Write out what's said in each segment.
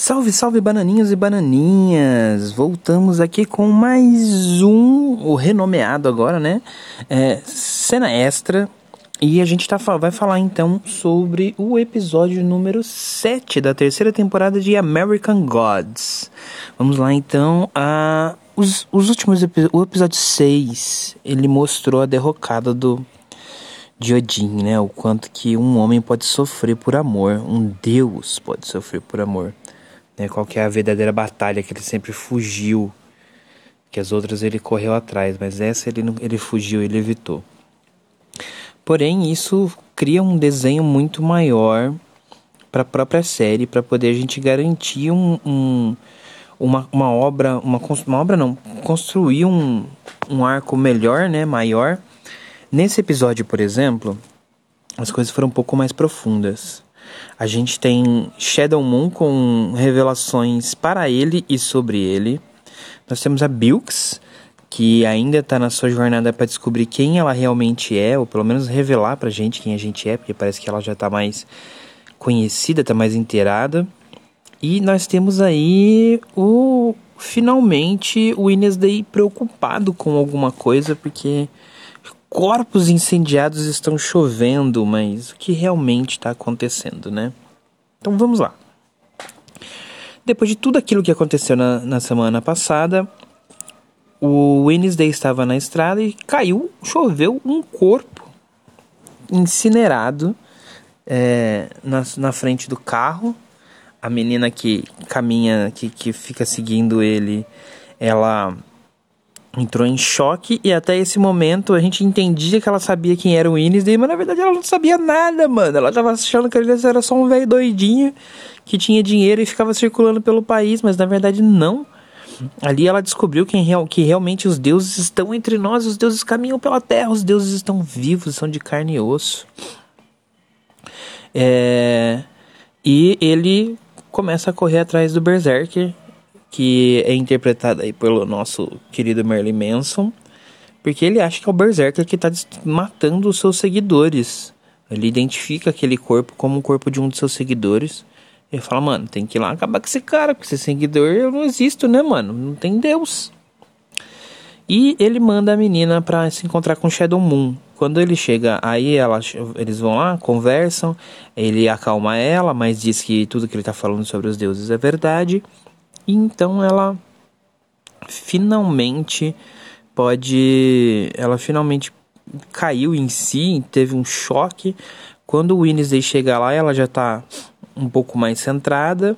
Salve, salve bananinhos e bananinhas! Voltamos aqui com mais um, o renomeado agora, né? É, cena extra. E a gente tá, vai falar então sobre o episódio número 7 da terceira temporada de American Gods. Vamos lá então. A, os, os últimos O episódio 6 ele mostrou a derrocada do de Odin, né? O quanto que um homem pode sofrer por amor, um deus pode sofrer por amor. Né? Qual que é a verdadeira batalha que ele sempre fugiu, que as outras ele correu atrás, mas essa ele, ele fugiu, ele evitou. Porém, isso cria um desenho muito maior para a própria série, para poder a gente garantir um, um, uma, uma obra, uma, uma obra não, construir um, um arco melhor, né, maior. Nesse episódio, por exemplo, as coisas foram um pouco mais profundas. A gente tem Shadow Moon com revelações para ele e sobre ele. Nós temos a Bilks, que ainda está na sua jornada para descobrir quem ela realmente é, ou pelo menos revelar para a gente quem a gente é, porque parece que ela já está mais conhecida, está mais inteirada. E nós temos aí o finalmente o Day preocupado com alguma coisa, porque corpos incendiados estão chovendo, mas o que realmente está acontecendo, né? Então vamos lá. Depois de tudo aquilo que aconteceu na, na semana passada, o Wednesday estava na estrada e caiu, choveu um corpo incinerado é, na, na frente do carro. A menina que caminha, que, que fica seguindo ele, ela entrou em choque e até esse momento a gente entendia que ela sabia quem era o Wednesday, mas na verdade ela não sabia nada, mano. Ela tava achando que ele era só um velho doidinho que tinha dinheiro e ficava circulando pelo país, mas na verdade não. Ali ela descobriu que, que realmente os deuses estão entre nós, os deuses caminham pela terra, os deuses estão vivos, são de carne e osso. É... E ele começa a correr atrás do Berserker, que é interpretado aí pelo nosso querido Merlin Manson, porque ele acha que é o Berserker que está matando os seus seguidores. Ele identifica aquele corpo como o corpo de um de seus seguidores. Ele fala, mano, tem que ir lá acabar com esse cara, porque esse seguidor eu não existo, né, mano? Não tem Deus. E ele manda a menina para se encontrar com Shadow Moon. Quando ele chega, aí ela, eles vão lá, conversam, ele acalma ela, mas diz que tudo que ele tá falando sobre os deuses é verdade. E então ela finalmente pode. Ela finalmente caiu em si, teve um choque. Quando o Wednesday chega lá, ela já tá um pouco mais centrada.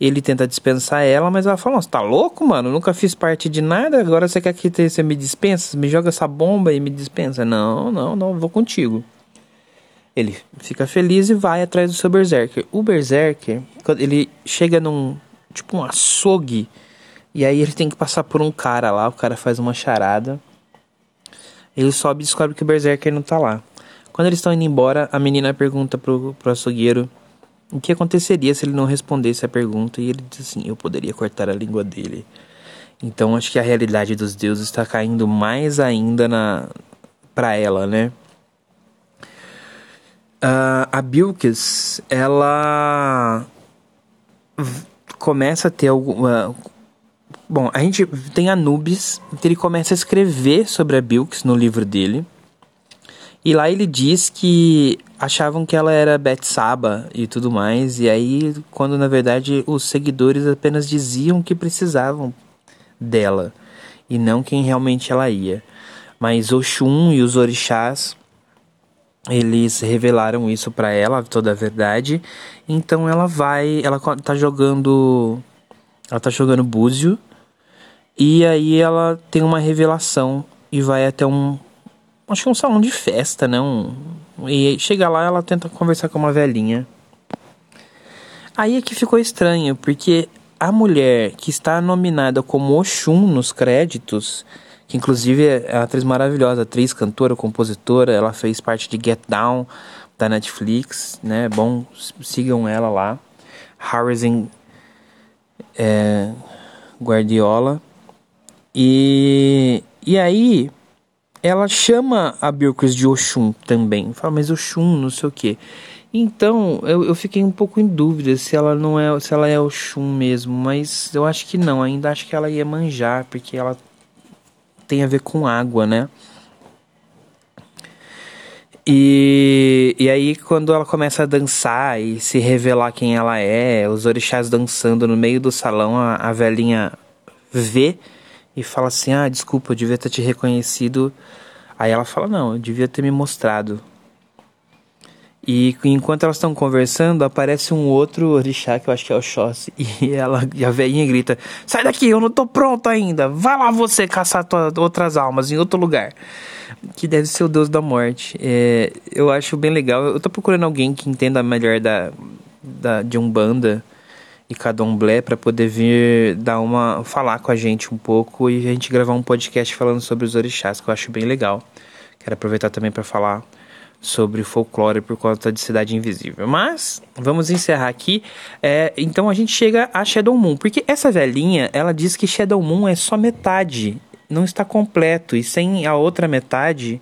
Ele tenta dispensar ela, mas ela fala: Você tá louco, mano? Nunca fiz parte de nada. Agora você quer que você me dispensa? Me joga essa bomba e me dispensa? Não, não, não, vou contigo. Ele fica feliz e vai atrás do seu Berserker. O Berserker, quando ele chega num, tipo um açougue. E aí ele tem que passar por um cara lá, o cara faz uma charada. Ele sobe e descobre que o Berserker não tá lá. Quando eles estão indo embora, a menina pergunta pro, pro açougueiro o que aconteceria se ele não respondesse a pergunta. E ele diz assim: Eu poderia cortar a língua dele. Então acho que a realidade dos deuses está caindo mais ainda na para ela, né? Uh, a Bilkis, ela começa a ter alguma. Bom, a gente tem Anubis, que ele começa a escrever sobre a Bilks no livro dele. E lá ele diz que achavam que ela era Betsaba e tudo mais, e aí quando na verdade os seguidores apenas diziam que precisavam dela e não quem realmente ela ia. Mas Oxum e os orixás eles revelaram isso para ela, toda a verdade. Então ela vai, ela tá jogando, ela tá jogando búzio e aí ela tem uma revelação e vai até um, acho que um salão de festa, né? Um, e chega lá, ela tenta conversar com uma velhinha. Aí é que ficou estranho, porque a mulher que está nominada como Oxum nos créditos que inclusive é uma atriz maravilhosa, atriz, cantora, compositora, ela fez parte de Get Down da Netflix, né? Bom, sigam ela lá. Harrison é, Guardiola. E, e aí ela chama a Bilquis de Oxum também. Fala, mas Oxum, não sei o que. Então, eu, eu fiquei um pouco em dúvida se ela não é, se ela é o Shun mesmo, mas eu acho que não, ainda acho que ela ia manjar, porque ela tem a ver com água, né? E, e aí, quando ela começa a dançar e se revelar quem ela é, os orixás dançando no meio do salão, a, a velhinha vê e fala assim: Ah, desculpa, eu devia ter te reconhecido. Aí ela fala: Não, eu devia ter me mostrado. E enquanto elas estão conversando, aparece um outro orixá, que eu acho que é o Xossi, e, ela, e a velhinha grita: Sai daqui, eu não tô pronto ainda. Vai lá você caçar tua, outras almas em outro lugar. Que deve ser o deus da morte. É, eu acho bem legal. Eu tô procurando alguém que entenda melhor da, da, de Umbanda e Cadomblé para poder vir dar uma. falar com a gente um pouco e a gente gravar um podcast falando sobre os orixás, que eu acho bem legal. Quero aproveitar também para falar sobre folclore por conta de Cidade Invisível. Mas vamos encerrar aqui. É, então a gente chega a Shadow Moon, porque essa velhinha ela diz que Shadow Moon é só metade, não está completo e sem a outra metade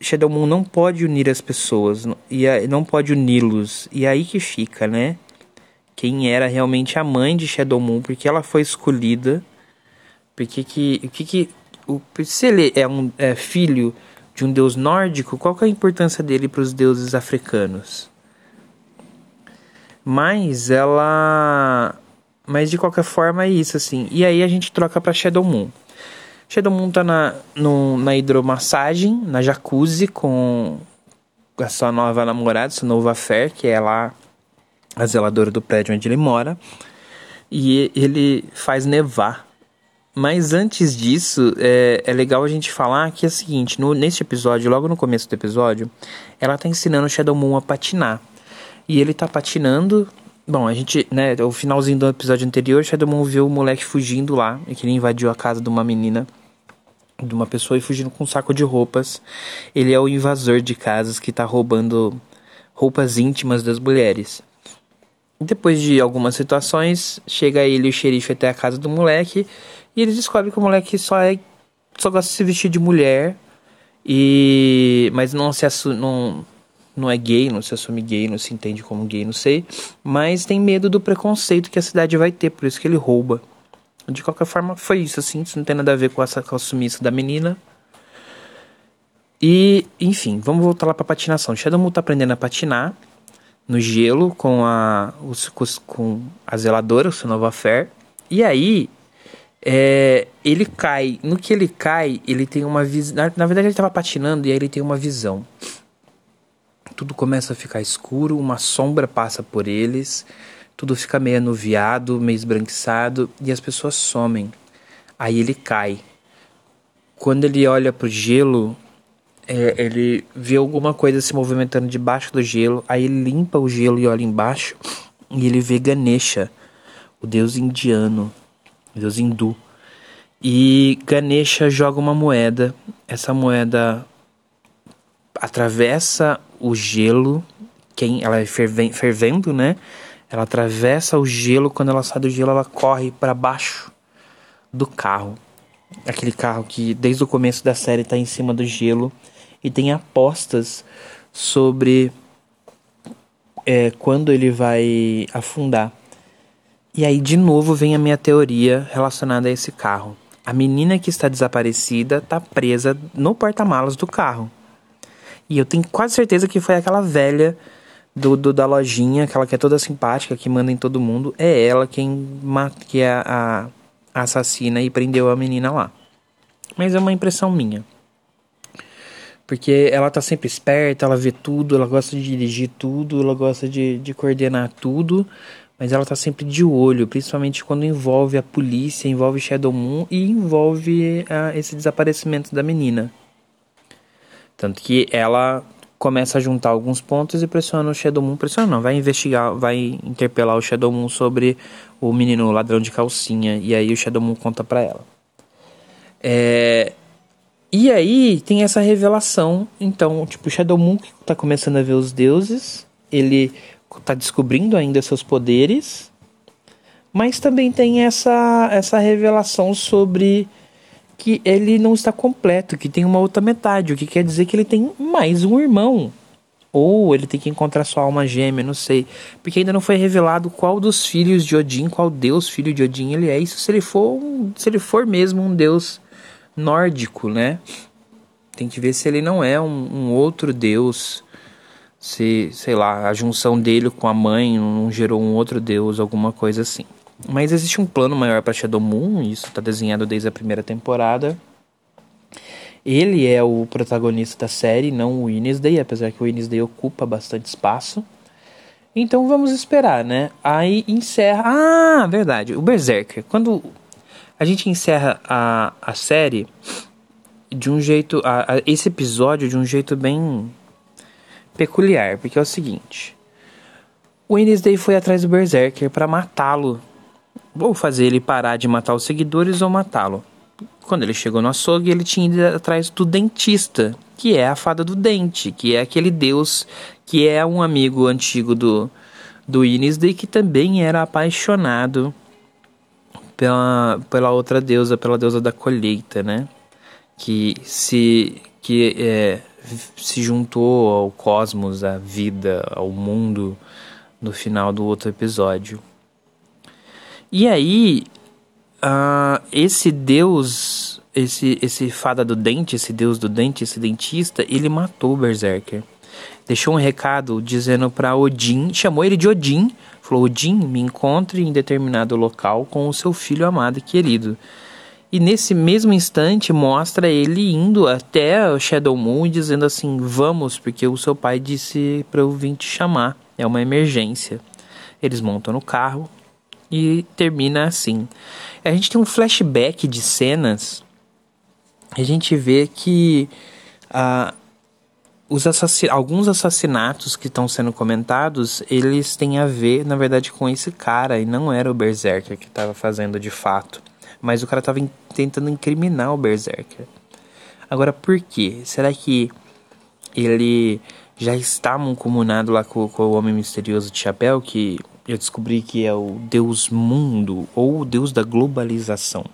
Shadow Moon não pode unir as pessoas e não pode uni-los e aí que fica, né? Quem era realmente a mãe de Shadow Moon, porque ela foi escolhida, porque que, que, que o, se ele é um é filho de um deus nórdico, qual é a importância dele para os deuses africanos? Mas ela. Mas de qualquer forma é isso, assim. E aí a gente troca para Shadow Moon. Shadow Moon tá na, no, na hidromassagem, na jacuzzi, com a sua nova namorada, sua nova fé, que é lá a zeladora do prédio onde ele mora. E ele faz nevar mas antes disso, é, é, legal a gente falar que é o seguinte: no, neste episódio, logo no começo do episódio, ela tá ensinando o Shadow Moon a patinar. E ele tá patinando. Bom, a gente, né, o finalzinho do episódio anterior, Shadow Moon viu o moleque fugindo lá, que ele invadiu a casa de uma menina, de uma pessoa e fugindo com um saco de roupas. Ele é o invasor de casas que tá roubando roupas íntimas das mulheres. Depois de algumas situações, chega ele e o xerife até a casa do moleque e eles descobrem que o moleque só é só gosta de se vestir de mulher e mas não se assu... não não é gay, não se assume gay, não se entende como gay, não sei, mas tem medo do preconceito que a cidade vai ter, por isso que ele rouba. De qualquer forma, foi isso assim, isso não tem nada a ver com essa com da menina. E, enfim, vamos voltar lá para patinação. Shadow Moon tá aprendendo a patinar no gelo com a os, com a zeladora, o seu nova Fair. E aí é, ele cai. No que ele cai, ele tem uma visão. Na, na, verdade, ele estava patinando e aí ele tem uma visão. Tudo começa a ficar escuro, uma sombra passa por eles, tudo fica meio anuviado, meio esbranquiçado e as pessoas somem. Aí ele cai. Quando ele olha pro gelo, é, ele vê alguma coisa se movimentando debaixo do gelo. Aí ele limpa o gelo e olha embaixo e ele vê Ganesha, o deus indiano deus hindu. E Ganesha joga uma moeda. Essa moeda atravessa o gelo, quem ela é fervendo, né? Ela atravessa o gelo, quando ela sai do gelo, ela corre para baixo do carro. Aquele carro que desde o começo da série está em cima do gelo e tem apostas sobre é, quando ele vai afundar. E aí, de novo, vem a minha teoria relacionada a esse carro. A menina que está desaparecida está presa no porta-malas do carro. E eu tenho quase certeza que foi aquela velha do, do, da lojinha, aquela que é toda simpática, que manda em todo mundo. É ela quem que é a, a assassina e prendeu a menina lá. Mas é uma impressão minha. Porque ela tá sempre esperta, ela vê tudo, ela gosta de dirigir tudo, ela gosta de, de coordenar tudo, mas ela tá sempre de olho, principalmente quando envolve a polícia, envolve Shadow Moon e envolve uh, esse desaparecimento da menina. Tanto que ela começa a juntar alguns pontos e pressiona o Shadow Moon, pressiona não, vai investigar, vai interpelar o Shadow Moon sobre o menino ladrão de calcinha, e aí o Shadow Moon conta pra ela. É... E aí tem essa revelação, então, tipo, o Shadow Moon tá começando a ver os deuses, ele está descobrindo ainda seus poderes, mas também tem essa, essa revelação sobre que ele não está completo, que tem uma outra metade, o que quer dizer que ele tem mais um irmão. Ou ele tem que encontrar sua alma gêmea, não sei. Porque ainda não foi revelado qual dos filhos de Odin, qual deus filho de Odin ele é. Isso se ele for, se ele for mesmo um deus nórdico, né? Tem que ver se ele não é um, um outro deus. Se, sei lá, a junção dele com a mãe não gerou um outro deus, alguma coisa assim. Mas existe um plano maior para Shadow Moon, isso está desenhado desde a primeira temporada. Ele é o protagonista da série, não o Wednesday, apesar que o Wednesday ocupa bastante espaço. Então vamos esperar, né? Aí encerra. Ah, verdade. O Berserker. Quando a gente encerra a, a série de um jeito. A, a, esse episódio de um jeito bem peculiar, porque é o seguinte. O Wednesday foi atrás do Berserker para matá-lo. Ou fazer ele parar de matar os seguidores ou matá-lo. Quando ele chegou no açougue, ele tinha ido atrás do dentista, que é a fada do dente, que é aquele deus que é um amigo antigo do, do Inisday, que também era apaixonado pela, pela outra deusa, pela deusa da colheita, né? Que se, que, é, se juntou ao cosmos, à vida, ao mundo no final do outro episódio. E aí, uh, esse deus, esse, esse fada do dente, esse deus do dente, esse dentista, ele matou o Berserker. Deixou um recado dizendo para Odin, chamou ele de Odin, falou: Odin, me encontre em determinado local com o seu filho amado e querido. E nesse mesmo instante mostra ele indo até o Shadow Moon dizendo assim: Vamos, porque o seu pai disse para eu vir te chamar. É uma emergência. Eles montam no carro, e termina assim. A gente tem um flashback de cenas. A gente vê que uh, os alguns assassinatos que estão sendo comentados, eles têm a ver, na verdade, com esse cara. E não era o Berserker que estava fazendo de fato. Mas o cara estava in tentando incriminar o Berserker. Agora, por quê? Será que ele já está mancomunado lá com, com o Homem Misterioso de Chapéu, que eu descobri que é o Deus Mundo ou o Deus da globalização.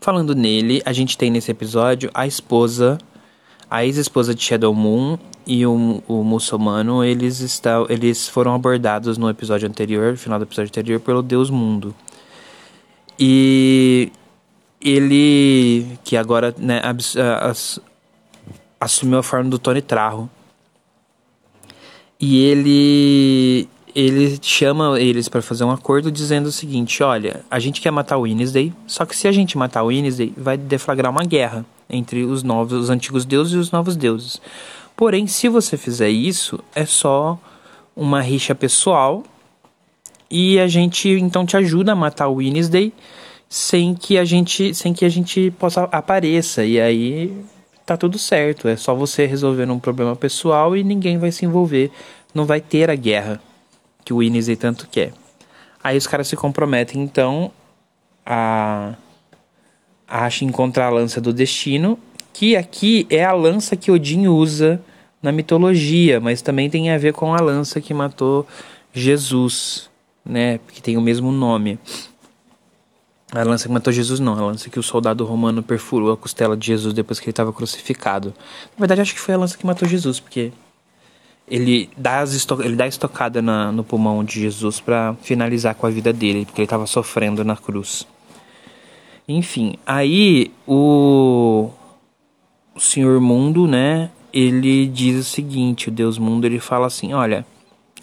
Falando nele, a gente tem nesse episódio a esposa, a ex-esposa de Shadow Moon e o, o muçulmano, eles, estão, eles foram abordados no episódio anterior, no final do episódio anterior, pelo Deus Mundo. E ele, que agora né, assumiu a forma do Tony Trarro. E ele ele chama eles para fazer um acordo dizendo o seguinte: olha, a gente quer matar o Wednesday, só que se a gente matar o Wednesday, vai deflagrar uma guerra entre os novos, os antigos deuses e os novos deuses. Porém, se você fizer isso, é só uma rixa pessoal e a gente então te ajuda a matar o Wednesday sem que a gente sem que a gente possa apareça e aí tá tudo certo. É só você resolver um problema pessoal e ninguém vai se envolver, não vai ter a guerra que o Inizei tanto quer. Aí os caras se comprometem então a, a encontrar a lança do destino, que aqui é a lança que Odin usa na mitologia, mas também tem a ver com a lança que matou Jesus, né? Que tem o mesmo nome. A lança que matou Jesus não, a lança que o soldado romano perfurou a costela de Jesus depois que ele estava crucificado. Na verdade, acho que foi a lança que matou Jesus, porque ele dá, as ele dá a estocada na, no pulmão de Jesus para finalizar com a vida dele, porque ele estava sofrendo na cruz. Enfim, aí o, o Senhor Mundo, né, ele diz o seguinte, o Deus Mundo, ele fala assim, olha,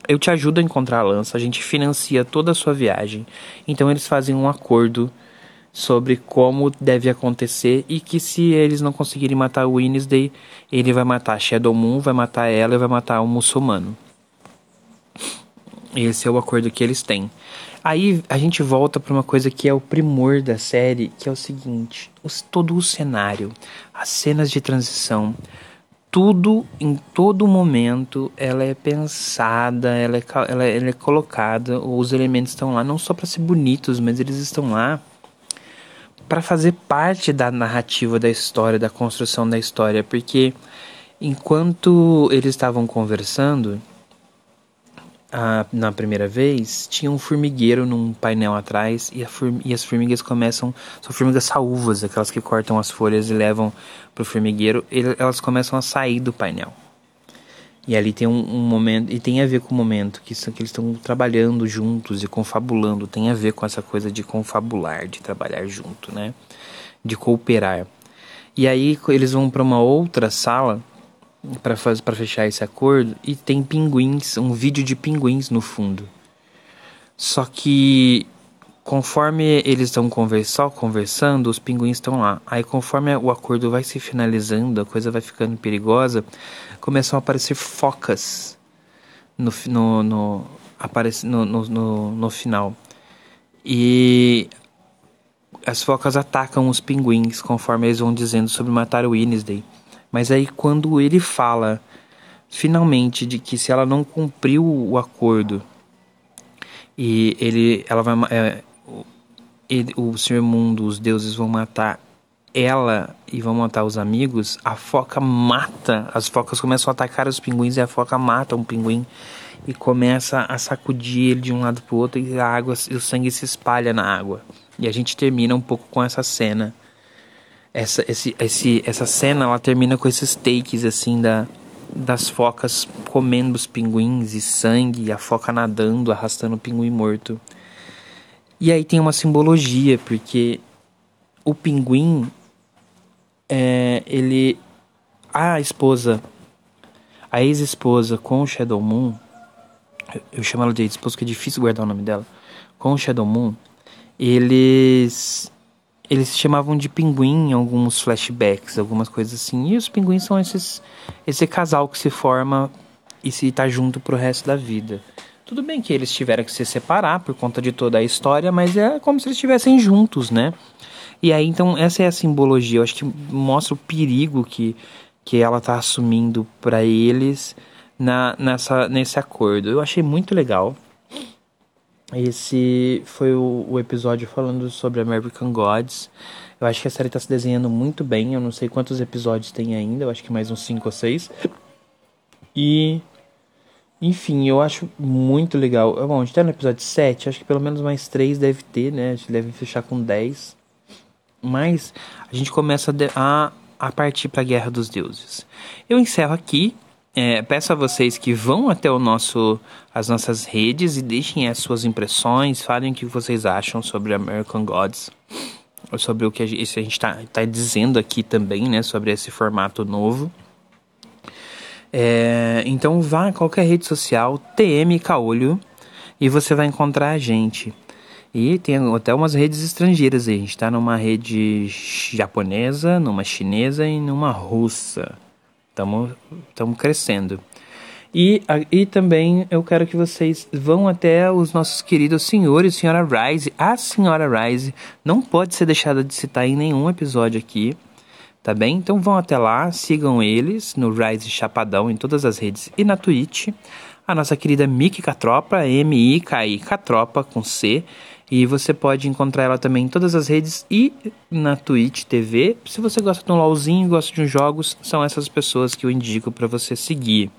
eu te ajudo a encontrar a lança, a gente financia toda a sua viagem. Então eles fazem um acordo sobre como deve acontecer e que se eles não conseguirem matar o Wednesday, ele vai matar Shadow Moon, vai matar ela e vai matar o muçulmano. Esse é o acordo que eles têm. Aí a gente volta para uma coisa que é o primor da série, que é o seguinte: os, todo o cenário, as cenas de transição, tudo em todo momento ela é pensada, ela é, ela, ela é colocada, os elementos estão lá não só para ser bonitos, mas eles estão lá para fazer parte da narrativa da história, da construção da história, porque enquanto eles estavam conversando na primeira vez, tinha um formigueiro num painel atrás e, e, as formigas começam, são formigas saúvas, aquelas que cortam as folhas e levam para o formigueiro, elas começam a sair do painel. E ali tem um, um, momento, e tem a ver com o momento que, que eles estão trabalhando juntos e confabulando, tem a ver com essa coisa de confabular, de trabalhar junto, né? De cooperar. E aí eles vão para uma outra sala para fechar esse acordo e tem pinguins, um vídeo de pinguins no fundo. Só que conforme eles estão conversando, conversando, os pinguins estão lá. Aí conforme o acordo vai se finalizando, a coisa vai ficando perigosa, começam a aparecer focas no no no, aparece, no, no, no, no final. E as focas atacam os pinguins conforme eles vão dizendo sobre matar o Wednesday. Mas aí quando ele fala finalmente de que se ela não cumpriu o acordo e ele ela vai é, ele, o Senhor Mundo, os deuses vão matar ela e vão matar os amigos, a foca mata, as focas começam a atacar os pinguins e a foca mata um pinguim e começa a sacudir ele de um lado para o outro e a água e o sangue se espalha na água. E a gente termina um pouco com essa cena. Essa, esse, esse, essa cena ela termina com esses takes assim da, das focas comendo os pinguins e sangue, e a foca nadando, arrastando o pinguim morto. E aí tem uma simbologia, porque o pinguim, é, ele. A esposa, a ex-esposa com o Shadow Moon, eu chamo ela de ex-esposa porque é difícil guardar o nome dela, com o Shadow Moon, eles. Eles se chamavam de pinguim em alguns flashbacks, algumas coisas assim. E os pinguins são esses, esse casal que se forma e se tá junto pro resto da vida. Tudo bem que eles tiveram que se separar por conta de toda a história, mas é como se eles estivessem juntos, né? E aí, então, essa é a simbologia. Eu acho que mostra o perigo que, que ela tá assumindo para eles na, nessa, nesse acordo. Eu achei muito legal. Esse foi o, o episódio falando sobre American Gods. Eu acho que a série tá se desenhando muito bem. Eu não sei quantos episódios tem ainda. Eu acho que mais uns 5 ou 6. E enfim, eu acho muito legal. Bom, a gente tá no episódio 7, acho que pelo menos mais 3 deve ter, né? A gente deve fechar com 10. Mas a gente começa a, a partir para a Guerra dos Deuses. Eu encerro aqui. É, peço a vocês que vão até o nosso, as nossas redes e deixem as suas impressões, falem o que vocês acham sobre American Gods, sobre o que a gente está tá dizendo aqui também, né? Sobre esse formato novo. É, então vá a qualquer rede social, TM Caolho, e você vai encontrar a gente. E tem até umas redes estrangeiras aí. A gente está numa rede japonesa, numa chinesa e numa russa. Estamos crescendo. E, e também eu quero que vocês vão até os nossos queridos senhores, senhora Rise. A senhora Rise não pode ser deixada de citar em nenhum episódio aqui tá bem? Então vão até lá, sigam eles no Rise Chapadão em todas as redes e na Twitch. A nossa querida Miki Catropa, M-I-K-I Catropa com C. E você pode encontrar ela também em todas as redes e na Twitch TV. Se você gosta de um LOLzinho, gosta de uns jogos, são essas pessoas que eu indico para você seguir.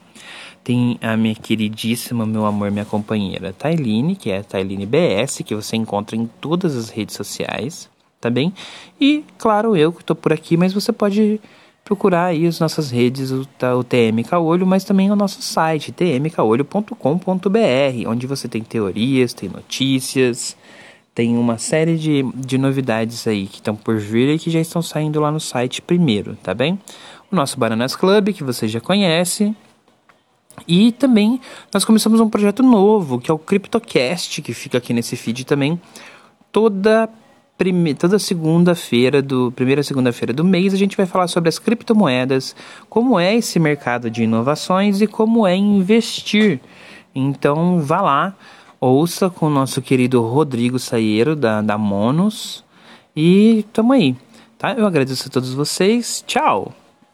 Tem a minha queridíssima, meu amor, minha companheira Tailine, que é Tailine BS, que você encontra em todas as redes sociais tá bem? E, claro, eu que estou por aqui, mas você pode procurar aí as nossas redes, o, o TM Caolho, mas também o nosso site, tmcaolho.com.br, onde você tem teorias, tem notícias, tem uma série de, de novidades aí que estão por vir e que já estão saindo lá no site primeiro, tá bem? O nosso Bananas Club, que você já conhece, e também nós começamos um projeto novo, que é o CryptoCast, que fica aqui nesse feed também, toda prime... toda segunda-feira do primeira segunda-feira do mês a gente vai falar sobre as criptomoedas, como é esse mercado de inovações e como é investir. Então vá lá, ouça com o nosso querido Rodrigo Saieiro da, da Monos e tamo aí, tá? Eu agradeço a todos vocês. Tchau.